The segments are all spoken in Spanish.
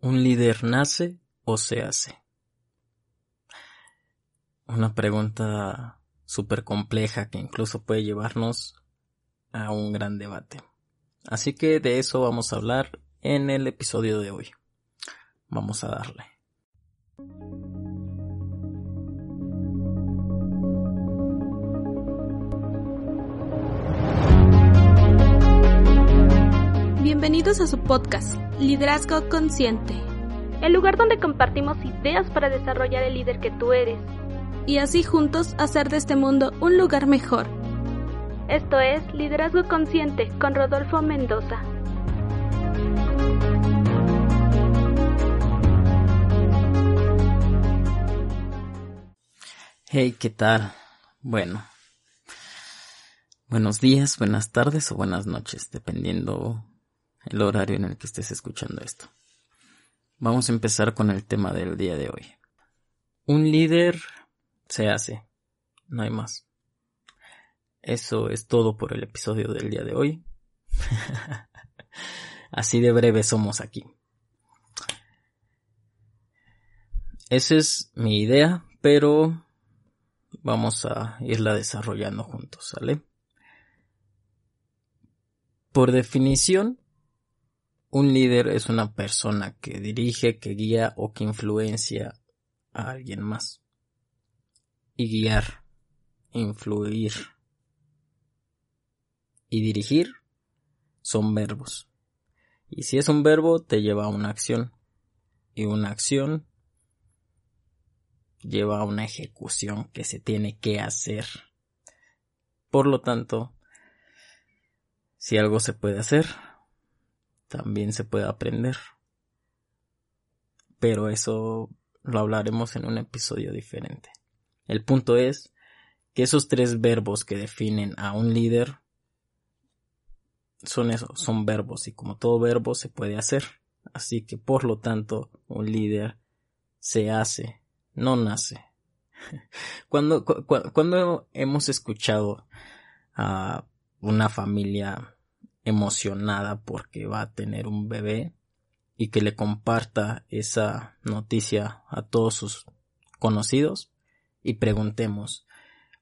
¿Un líder nace o se hace? Una pregunta súper compleja que incluso puede llevarnos a un gran debate. Así que de eso vamos a hablar en el episodio de hoy. Vamos a darle. Bienvenidos a su podcast, Liderazgo Consciente. El lugar donde compartimos ideas para desarrollar el líder que tú eres. Y así juntos hacer de este mundo un lugar mejor. Esto es Liderazgo Consciente con Rodolfo Mendoza. Hey, ¿qué tal? Bueno. Buenos días, buenas tardes o buenas noches, dependiendo el horario en el que estés escuchando esto. Vamos a empezar con el tema del día de hoy. Un líder se hace, no hay más. Eso es todo por el episodio del día de hoy. Así de breve somos aquí. Esa es mi idea, pero vamos a irla desarrollando juntos, ¿sale? Por definición, un líder es una persona que dirige, que guía o que influencia a alguien más. Y guiar, influir y dirigir son verbos. Y si es un verbo, te lleva a una acción. Y una acción lleva a una ejecución que se tiene que hacer. Por lo tanto, si algo se puede hacer, también se puede aprender. Pero eso lo hablaremos en un episodio diferente. El punto es que esos tres verbos que definen a un líder son eso, son verbos y como todo verbo se puede hacer. Así que por lo tanto un líder se hace, no nace. Cuando, cuando hemos escuchado a una familia emocionada porque va a tener un bebé y que le comparta esa noticia a todos sus conocidos y preguntemos,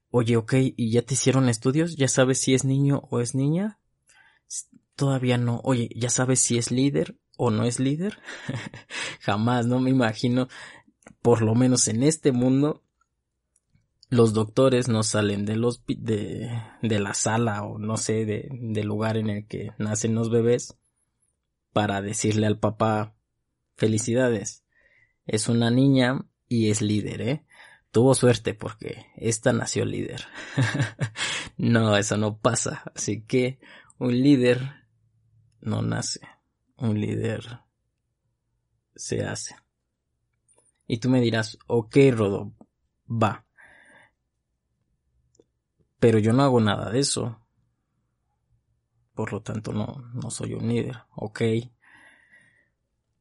oye, ok, ¿y ya te hicieron estudios? ¿Ya sabes si es niño o es niña? Todavía no. Oye, ¿ya sabes si es líder o no es líder? Jamás, no me imagino, por lo menos en este mundo, los doctores no salen de, de la sala o no sé, de, del lugar en el que nacen los bebés para decirle al papá felicidades. Es una niña y es líder, ¿eh? Tuvo suerte porque esta nació líder. no, eso no pasa. Así que un líder no nace. Un líder se hace. Y tú me dirás, ok, Rodo, va pero yo no hago nada de eso. Por lo tanto, no, no soy un líder. Ok.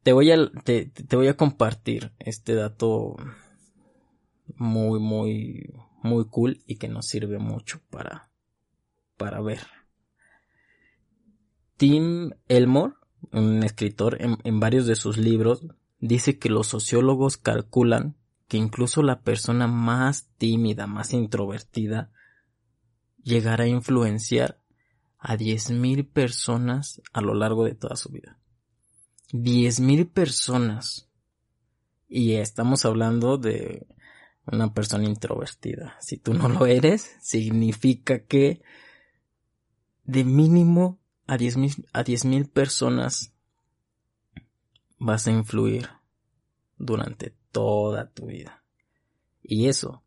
Te voy a, te, te voy a compartir este dato muy, muy, muy cool y que nos sirve mucho para, para ver. Tim Elmore, un escritor, en, en, varios de sus libros, dice que los sociólogos calculan que incluso la persona más tímida, más introvertida, llegar a influenciar a 10.000 personas a lo largo de toda su vida. 10.000 personas. Y estamos hablando de una persona introvertida. Si tú no lo eres, significa que de mínimo a 10.000 a 10 personas vas a influir durante toda tu vida. Y eso,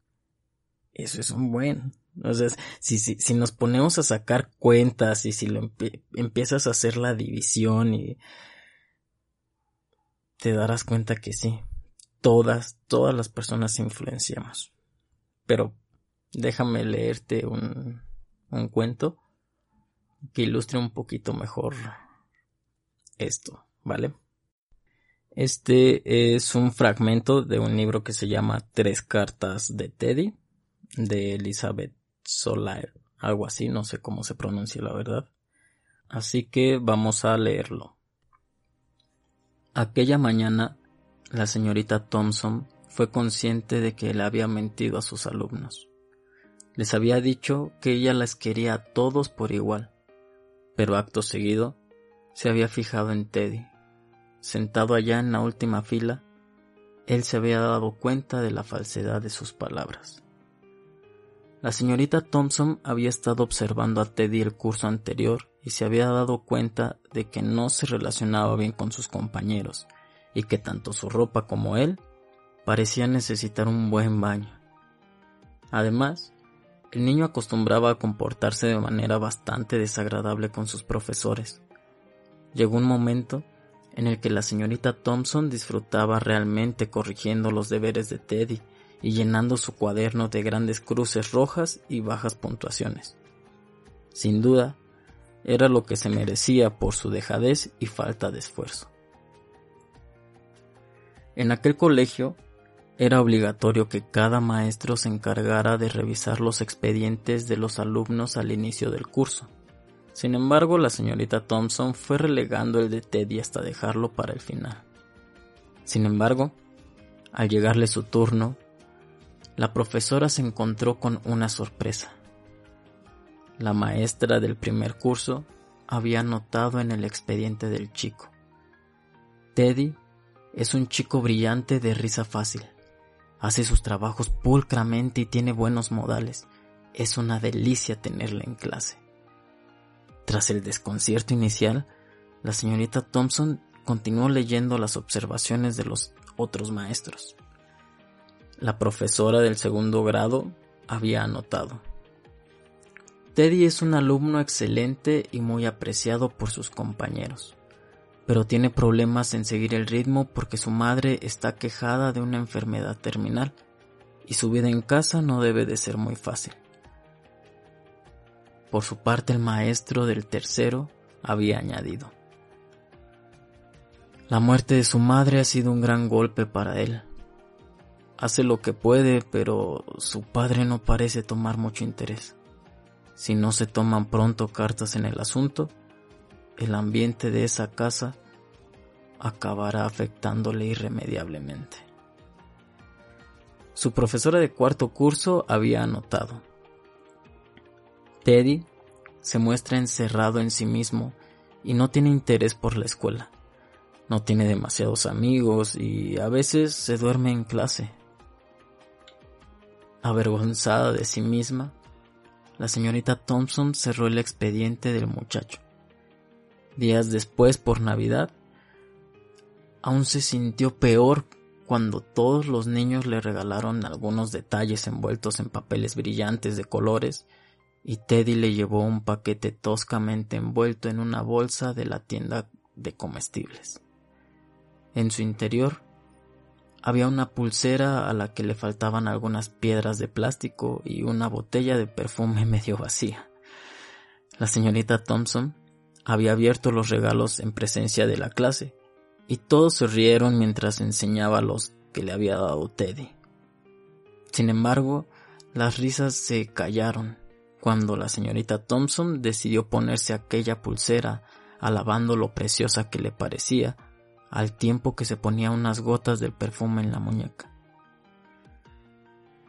eso es un buen, entonces, si, si, si nos ponemos a sacar cuentas y si lo empiezas a hacer la división y te darás cuenta que sí, todas, todas las personas influenciamos. Pero déjame leerte un, un cuento que ilustre un poquito mejor esto, ¿vale? Este es un fragmento de un libro que se llama Tres cartas de Teddy de Elizabeth Solar, algo así, no sé cómo se pronuncia la verdad. Así que vamos a leerlo. Aquella mañana, la señorita Thompson fue consciente de que le había mentido a sus alumnos. Les había dicho que ella las quería a todos por igual, pero acto seguido se había fijado en Teddy. Sentado allá en la última fila, él se había dado cuenta de la falsedad de sus palabras. La señorita Thompson había estado observando a Teddy el curso anterior y se había dado cuenta de que no se relacionaba bien con sus compañeros y que tanto su ropa como él parecían necesitar un buen baño. Además, el niño acostumbraba a comportarse de manera bastante desagradable con sus profesores. Llegó un momento en el que la señorita Thompson disfrutaba realmente corrigiendo los deberes de Teddy y llenando su cuaderno de grandes cruces rojas y bajas puntuaciones. Sin duda, era lo que se merecía por su dejadez y falta de esfuerzo. En aquel colegio era obligatorio que cada maestro se encargara de revisar los expedientes de los alumnos al inicio del curso. Sin embargo, la señorita Thompson fue relegando el de Teddy hasta dejarlo para el final. Sin embargo, al llegarle su turno, la profesora se encontró con una sorpresa. La maestra del primer curso había notado en el expediente del chico. Teddy es un chico brillante de risa fácil. Hace sus trabajos pulcramente y tiene buenos modales. Es una delicia tenerle en clase. Tras el desconcierto inicial, la señorita Thompson continuó leyendo las observaciones de los otros maestros. La profesora del segundo grado había anotado. Teddy es un alumno excelente y muy apreciado por sus compañeros, pero tiene problemas en seguir el ritmo porque su madre está quejada de una enfermedad terminal y su vida en casa no debe de ser muy fácil. Por su parte el maestro del tercero había añadido. La muerte de su madre ha sido un gran golpe para él hace lo que puede, pero su padre no parece tomar mucho interés. Si no se toman pronto cartas en el asunto, el ambiente de esa casa acabará afectándole irremediablemente. Su profesora de cuarto curso había anotado. Teddy se muestra encerrado en sí mismo y no tiene interés por la escuela. No tiene demasiados amigos y a veces se duerme en clase. Avergonzada de sí misma, la señorita Thompson cerró el expediente del muchacho. Días después, por Navidad, aún se sintió peor cuando todos los niños le regalaron algunos detalles envueltos en papeles brillantes de colores y Teddy le llevó un paquete toscamente envuelto en una bolsa de la tienda de comestibles. En su interior había una pulsera a la que le faltaban algunas piedras de plástico y una botella de perfume medio vacía. La señorita Thompson había abierto los regalos en presencia de la clase y todos se rieron mientras enseñaba los que le había dado Teddy. Sin embargo, las risas se callaron cuando la señorita Thompson decidió ponerse aquella pulsera alabando lo preciosa que le parecía al tiempo que se ponía unas gotas del perfume en la muñeca.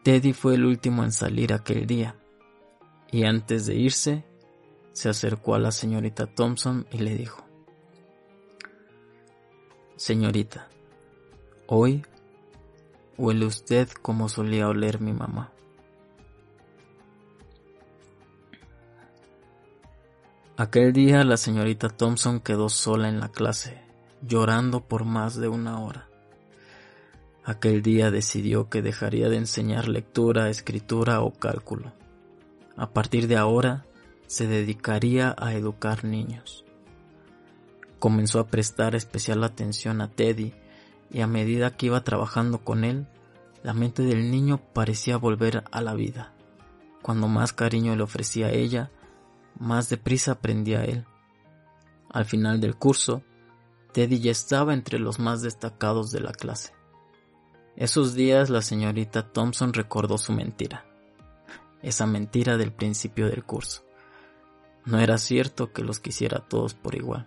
Teddy fue el último en salir aquel día, y antes de irse, se acercó a la señorita Thompson y le dijo, Señorita, hoy huele usted como solía oler mi mamá. Aquel día la señorita Thompson quedó sola en la clase llorando por más de una hora. Aquel día decidió que dejaría de enseñar lectura, escritura o cálculo. A partir de ahora se dedicaría a educar niños. Comenzó a prestar especial atención a Teddy y a medida que iba trabajando con él, la mente del niño parecía volver a la vida. Cuando más cariño le ofrecía a ella, más deprisa aprendía él. Al final del curso, Teddy ya estaba entre los más destacados de la clase. Esos días la señorita Thompson recordó su mentira, esa mentira del principio del curso. No era cierto que los quisiera todos por igual.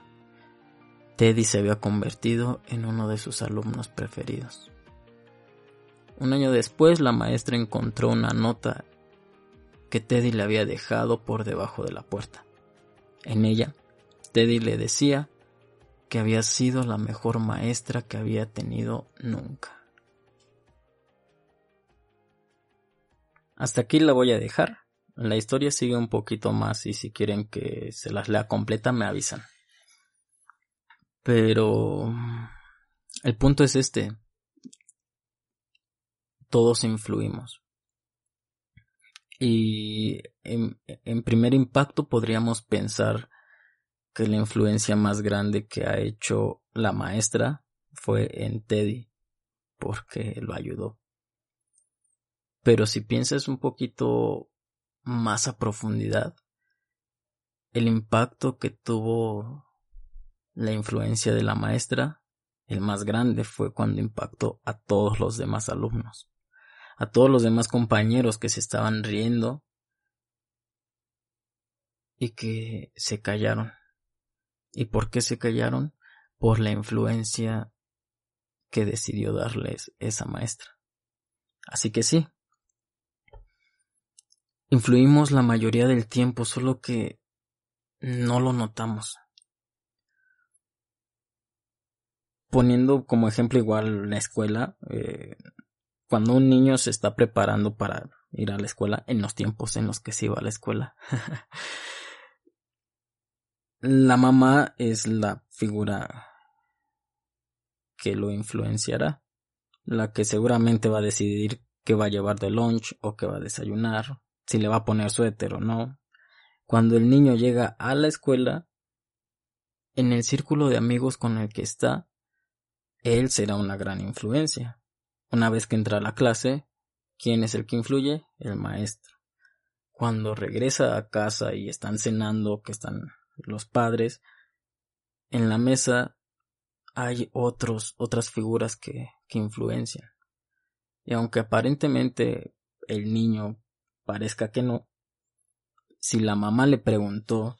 Teddy se había convertido en uno de sus alumnos preferidos. Un año después la maestra encontró una nota que Teddy le había dejado por debajo de la puerta. En ella, Teddy le decía que había sido la mejor maestra que había tenido nunca. Hasta aquí la voy a dejar. La historia sigue un poquito más y si quieren que se las lea completa me avisan. Pero el punto es este. Todos influimos. Y en, en, primer impacto podríamos pensar que la influencia más grande que ha hecho la maestra fue en Teddy, porque lo ayudó. Pero si piensas un poquito más a profundidad, el impacto que tuvo la influencia de la maestra, el más grande fue cuando impactó a todos los demás alumnos, a todos los demás compañeros que se estaban riendo y que se callaron. ¿Y por qué se callaron? Por la influencia que decidió darles esa maestra. Así que sí, influimos la mayoría del tiempo, solo que no lo notamos. poniendo como ejemplo igual la escuela, eh, cuando un niño se está preparando para ir a la escuela, en los tiempos en los que se iba a la escuela, la mamá es la figura que lo influenciará, la que seguramente va a decidir qué va a llevar de lunch o qué va a desayunar, si le va a poner suéter o no. Cuando el niño llega a la escuela, en el círculo de amigos con el que está, él será una gran influencia. Una vez que entra a la clase, ¿quién es el que influye? El maestro. Cuando regresa a casa y están cenando, que están los padres, en la mesa hay otros, otras figuras que, que influencian. Y aunque aparentemente el niño parezca que no, si la mamá le preguntó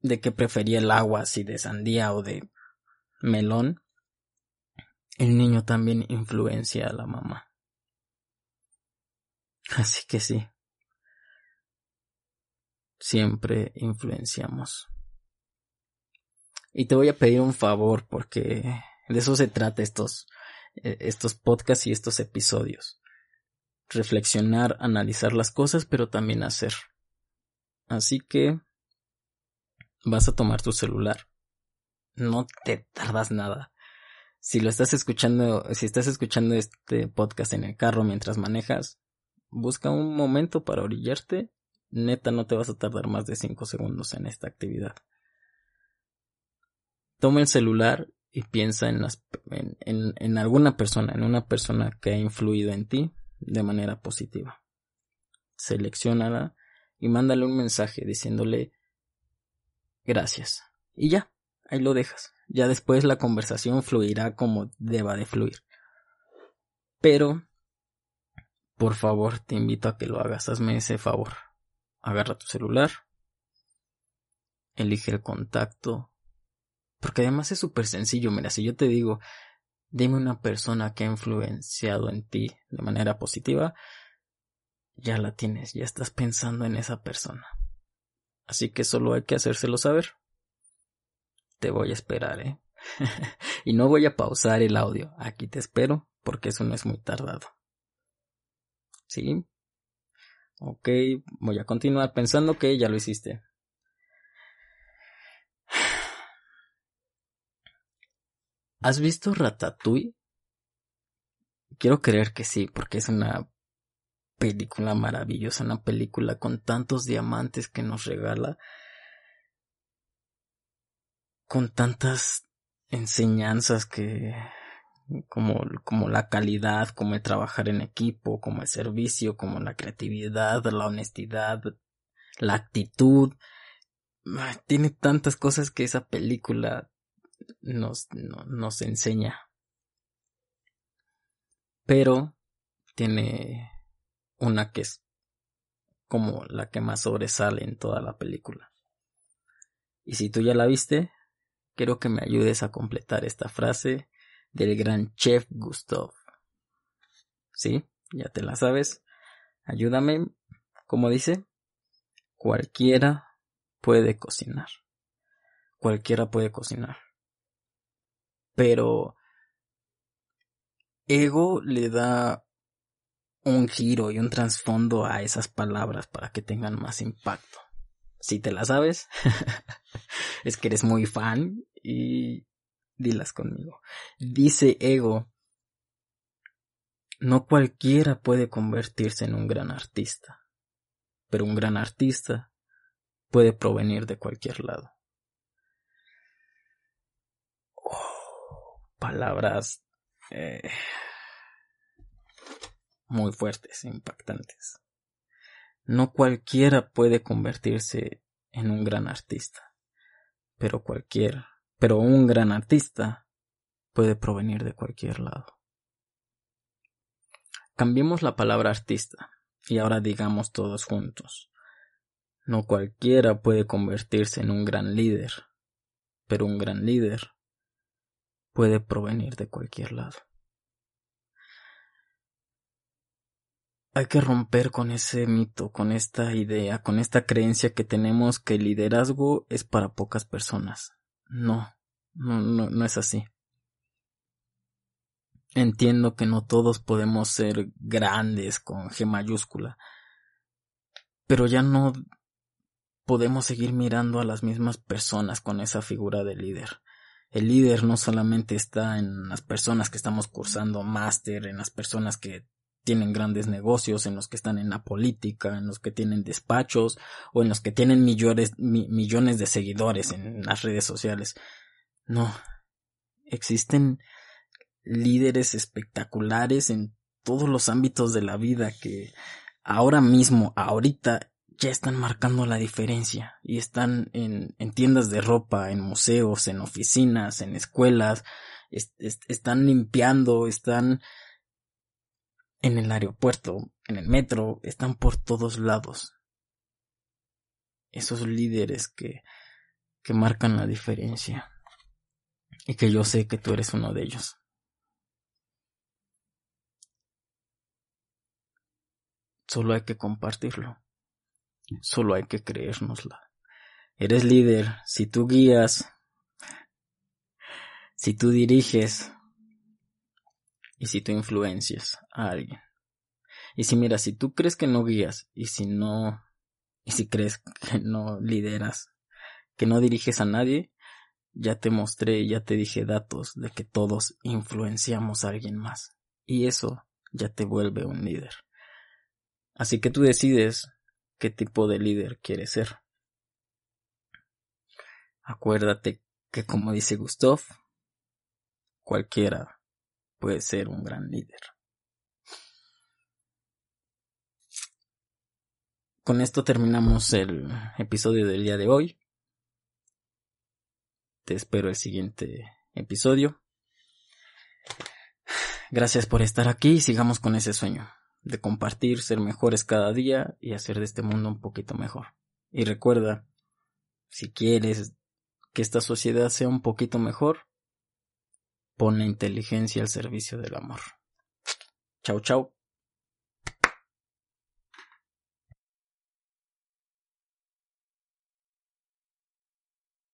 de qué prefería el agua, si de sandía o de melón, el niño también influencia a la mamá. Así que sí, siempre influenciamos. Y te voy a pedir un favor porque de eso se trata estos, eh, estos podcasts y estos episodios. Reflexionar, analizar las cosas, pero también hacer. Así que vas a tomar tu celular no te tardas nada. Si lo estás escuchando, si estás escuchando este podcast en el carro mientras manejas, busca un momento para orillarte. Neta, no te vas a tardar más de 5 segundos en esta actividad. Toma el celular y piensa en, alguna persona, en una persona que ha influido en ti de manera positiva. Selecciónala y mándale un mensaje diciéndole gracias. Y ya, ahí lo dejas. Ya después la conversación fluirá como deba de fluir. Pero, por favor, te invito a que lo hagas. Hazme ese favor. Agarra tu celular. Elige el contacto. Porque además es súper sencillo. Mira, si yo te digo, dime una persona que ha influenciado en ti de manera positiva, ya la tienes, ya estás pensando en esa persona. Así que solo hay que hacérselo saber te voy a esperar, ¿eh? y no voy a pausar el audio. Aquí te espero porque eso no es muy tardado. ¿Sí? Ok, voy a continuar pensando que ya lo hiciste. ¿Has visto Ratatouille? Quiero creer que sí, porque es una película maravillosa, una película con tantos diamantes que nos regala con tantas enseñanzas que como, como la calidad, como el trabajar en equipo, como el servicio, como la creatividad, la honestidad, la actitud. Tiene tantas cosas que esa película nos, nos enseña. Pero tiene una que es como la que más sobresale en toda la película Y si tú ya la viste, quiero que me ayudes a completar esta frase del gran chef Gustav. ¿Sí? Ya te la sabes. Ayúdame. Como dice, cualquiera puede cocinar. Cualquiera puede cocinar. Pero ego le da un giro y un trasfondo a esas palabras para que tengan más impacto. Si te la sabes, es que eres muy fan y dilas conmigo. Dice Ego, no cualquiera puede convertirse en un gran artista, pero un gran artista puede provenir de cualquier lado. Oh, palabras eh, muy fuertes impactantes. No cualquiera puede convertirse en un gran artista, pero cualquiera, pero un gran artista puede provenir de cualquier lado. Cambiemos la palabra artista y ahora digamos todos juntos. No cualquiera puede convertirse en un gran líder, pero un gran líder puede provenir de cualquier lado. hay que romper con ese mito, con esta idea, con esta creencia que tenemos que el liderazgo es para pocas personas. No, no, no, no es así. Entiendo que no todos podemos ser grandes con G mayúscula, pero ya no podemos seguir mirando a las mismas personas con esa figura de líder. El líder no solamente está en las personas que estamos cursando máster, en las personas que tienen grandes negocios, en los que están en la política, en los que tienen despachos o en los que tienen millones, millones de seguidores en las redes sociales. No, existen líderes espectaculares en todos los ámbitos de la vida que ahora mismo, ahorita, ya están marcando la diferencia y están en, en tiendas de ropa, en museos, en oficinas, en escuelas, están limpiando, están en el aeropuerto, en el metro, están por todos lados. Esos líderes que, que marcan la diferencia. Y que yo sé que tú eres uno de ellos. Solo hay que compartirlo. Solo hay que creérnosla. Eres líder si tú guías, si tú diriges, y si tú influencias a alguien. Y si mira, si tú crees que no guías y si no, y si crees que no lideras, que no diriges a nadie, ya te mostré, ya te dije datos de que todos influenciamos a alguien más. Y eso ya te vuelve un líder. Así que tú decides qué tipo de líder quieres ser. Acuérdate que como dice Gustav, cualquiera puede ser un gran líder. Con esto terminamos el episodio del día de hoy. Te espero el siguiente episodio. Gracias por estar aquí y sigamos con ese sueño de compartir, ser mejores cada día y hacer de este mundo un poquito mejor. Y recuerda, si quieres que esta sociedad sea un poquito mejor, Pon inteligencia al servicio del amor. Chau, chau.